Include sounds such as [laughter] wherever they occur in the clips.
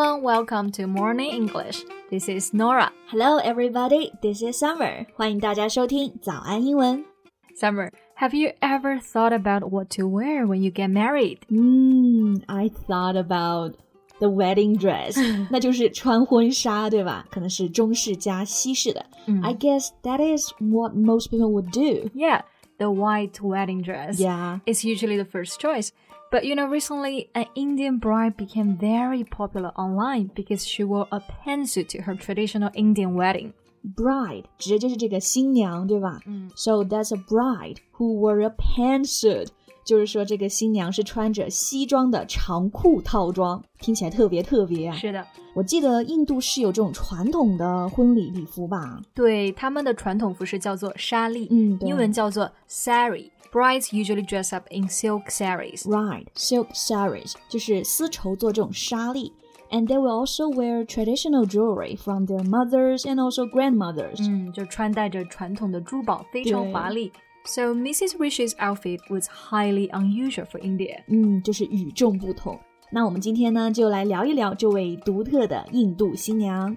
everyone, welcome to Morning English. This is Norah. Hello, everybody. This is Summer. 欢迎大家收听早安英文。Summer, have you ever thought about what to wear when you get married? Mm, I thought about the wedding dress. [laughs] 那就是穿婚纱，对吧？可能是中式加西式的。Mm. I guess that is what most people would do. Yeah, the white wedding dress. Yeah, it's usually the first choice. But you know, recently an Indian bride became very popular online because she wore a pantsuit to her traditional Indian wedding. Bride 指的就是这个新娘，对吧？嗯，So that's a bride who wore a pantsuit， 就是说这个新娘是穿着西装的长裤套装，听起来特别特别啊。是的，我记得印度是有这种传统的婚礼礼服吧？对，他们的传统服饰叫做纱丽，嗯英文叫做 sari。Brides usually dress up in silk saris. Right, silk saris 就是丝绸做这种纱丽，and they will also wear traditional jewelry from their mothers and also grandmothers. 嗯，就穿戴着传统的珠宝，非常华丽。So Mrs. Rishi's outfit was highly unusual for India. 嗯，就是与众不同。那我们今天呢，就来聊一聊这位独特的印度新娘。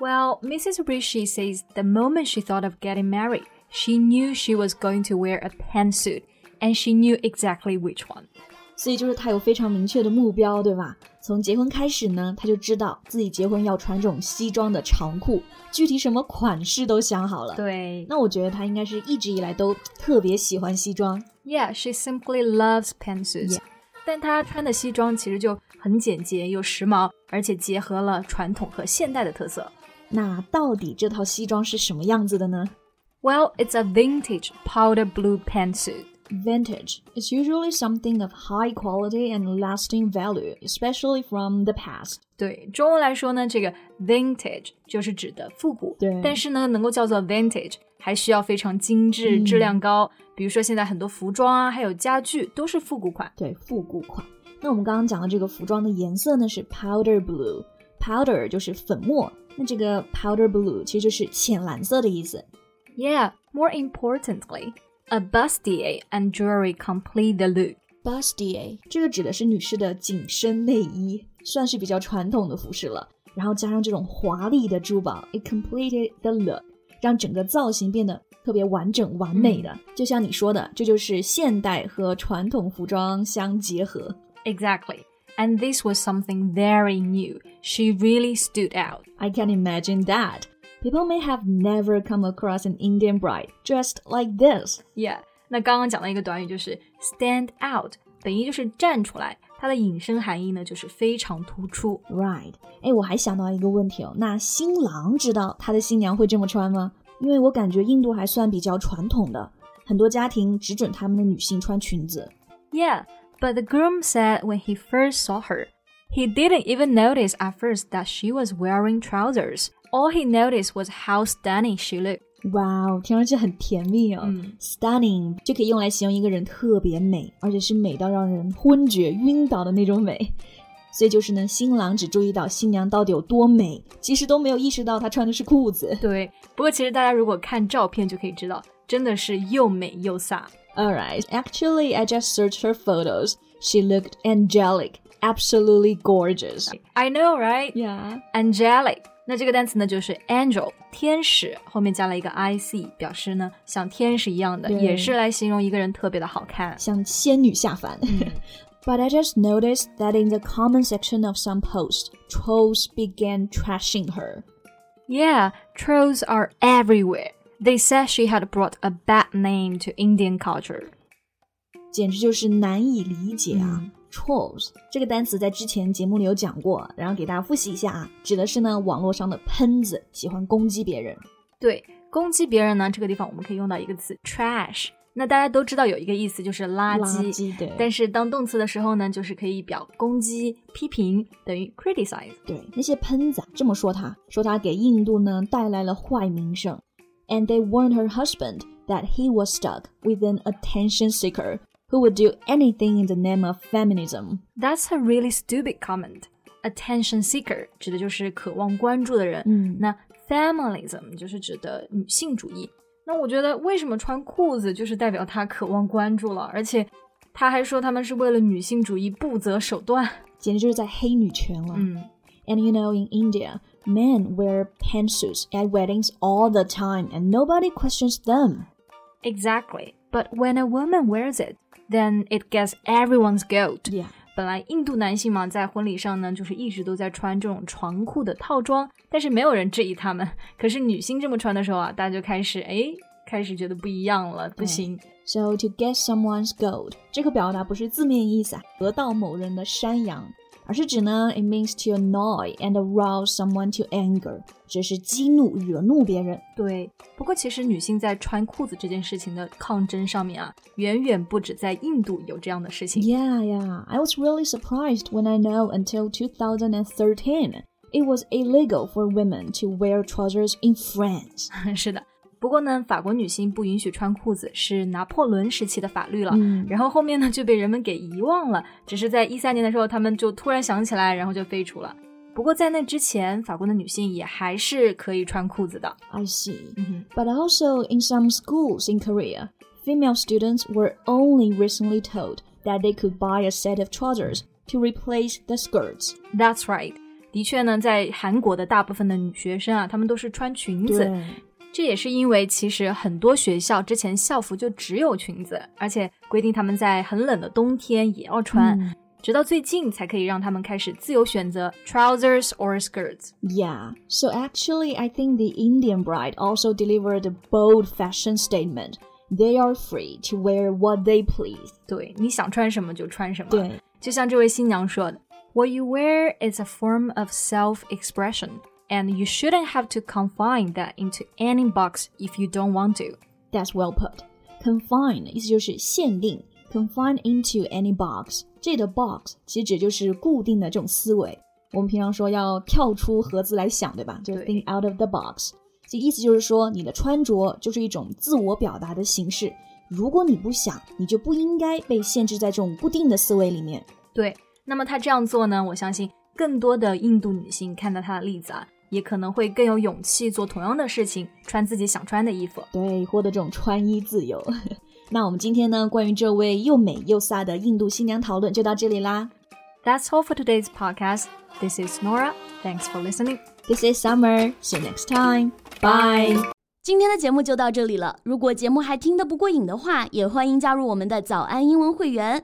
Well, Mrs. Rishi says the moment she thought of getting married, she knew she was going to wear a pantsuit, and she knew exactly which one. 所以就是她有非常明确的目标，对吧？从结婚开始呢，她就知道自己结婚要穿这种西装的长裤，具体什么款式都想好了。对，那我觉得她应该是一直以来都特别喜欢西装。 Yeah, she simply loves pantsuits. Yeah. 但她穿的西装其实就很简洁又时髦，而且结合了传统和现代的特色。 那到底这套西装是什么样子的呢 Well, it's a vintage powder blue pantsuit. ？Vintage is usually something of high quality and lasting value, especially from the past. 对中文来说呢，这个 vintage 就是指的复古，对但是呢，能够叫做 vintage，还需要非常精致、嗯质量高。比如说现在很多服装啊，还有家具都是复古款。对，复古款。那我们刚刚讲的这个服装的颜色呢是 powder blue。powder 就是粉末， 那这个 powder blue 其实就是浅蓝色的意思。 Yeah, more importantly, a bustier and jewelry complete the look. bustier 这个指的是女士的紧身内衣，算是比较传统的服饰了。然后加上这种华丽的珠宝，it completed the look，让整个造型变得特别完整完美的。就像你说的，这就是现代和传统服装相结合。 Exactly. And this was something very new. She really stood out. I can imagine that. People may have never come across an Indian bride dressed like this. Yeah. 那刚刚讲的一个短语就是 stand out，本意就是站出来，它的引申含义呢就是非常突出。 Right，哎，我还想到一个问题哦，那新郎知道他的新娘会这么穿吗？因为我感觉印度还算比较传统的，很多家庭只准他们的女性穿裙子。 Yeah, but the groom said when he first saw her, he didn't even notice at first that she was wearing trousers. All he noticed was how stunning she looked. 哇哦，听上去很甜蜜哦。嗯 Stunning 就可以用来形容一个人特别美，而且是美到让人昏厥、晕倒的那种美。所以就是呢，新郎只注意到新娘到底有多美，其实都没有意识到她穿的是裤子。对，不过其实大家如果看照片就可以知道，真的是又美又飒。 Alright, actually, I just searched her photos. She looked angelic, absolutely gorgeous. I know, right? Yeah. Angelic，那这个单词呢就是 angel，天使，后面加了一个 i c，表示呢像天使一样的，对也是来形容一个人特别的好看。像仙女下凡。but [laughs] I just noticed that in the comment section of some posts, trolls began trashing her. Yeah, trolls are everywhere. They said she had brought a bad name to Indian culture. 简直就是难以理解啊。Trolls 这个单词在之前节目里有讲过，然后给大家复习一下啊，指的是呢网络上的喷子，喜欢攻击别人。对，攻击别人呢，这个地方我们可以用到一个词 trash。那大家都知道有一个意思就是垃圾，垃圾对但是当动词的时候呢，就是可以表攻击、批评，等于 criticize。对，那些喷子啊这么说他，说他给印度呢带来了坏名声。And they warned her husband that he was stuck with an attention seeker who would do anything in the name of feminism. That's a really stupid comment. Attention seeker 指的就是渴望关注的人，嗯那 feminism 就是指的女性主义。那我觉得为什么穿裤子就是代表他渴望关注了，而且他还说他们是为了女性主义不择手段。简直就是在黑女权了。嗯 And you know, in India, men wear pantsuits at weddings all the time, and nobody questions them. Exactly. But when a woman wears it, then it gets everyone's goat. Yeah. 本来印度男性嘛，在婚礼上呢，就是一直都在穿这种长裤的套装，但是没有人质疑他们。可是女性这么穿的时候啊，大家就开始哎，开始觉得不一样了，不行。 So to get someone's gold，这个表达不是字面意思啊，得到某人的山羊， 而是指呢，it means to annoy and arouse someone to anger，这是激怒、惹怒别人。对，不过其实女性在穿裤子这件事情的抗争上面啊，远远不止在印度有这样的事情。 Yeah, yeah. I was really surprised when I know until 2013 it was illegal for women to wear trousers in France. [laughs] 是的， 不过呢，法国女性不允许穿裤子是拿破仑时期的法律了。嗯然后后面呢就被人们给遗忘了，只是在一三年的时候，他们就突然想起来，然后就废除了。不过在那之前，法国的女性也还是可以穿裤子的。I see. But also in some schools in Korea, female students were only recently told that they could buy a set of trousers to replace the skirts. That's right。的确呢，在韩国的大部分的女学生啊，她们都是穿裙子。这也是因为其实很多学校之前校服就只有裙子，而且规定他们在很冷的冬天也要穿，嗯直到最近才可以让他们开始自由选择 trousers or skirts。 Yeah, so actually, I think the Indian bride also delivered a bold fashion statement. They are free to wear what they please. 对，你想穿什么就穿什么。对，就像这位新娘说的，What you wear is a form of self-expression, And you shouldn't have to confine that into any box if you don't want to. That's well put. Confine 意思就是限定，confine into any box。这里的 box 其实指就是固定的这种思维。我们平常说要跳出盒子来想，对吧？就对 think out of the box。这意思就是说，你的穿着就是一种自我表达的形式。如果你不想，你就不应该被限制在这种固定的思维里面。对，那么他这样做呢，我相信更多的印度女性看到他的例子啊，也可能会更有勇气做同样的事情，穿自己想穿的衣服。对，获得这种穿衣自由。[laughs] 那我们今天呢，关于这位又美又飒的印度新娘讨论就到这里啦。That's all for today's podcast. This is Nora. Thanks for listening. This is Summer. See you next time. Bye. 今天的节目就到这里了。如果节目还听得不过瘾的话，也欢迎加入我们的早安英文会员。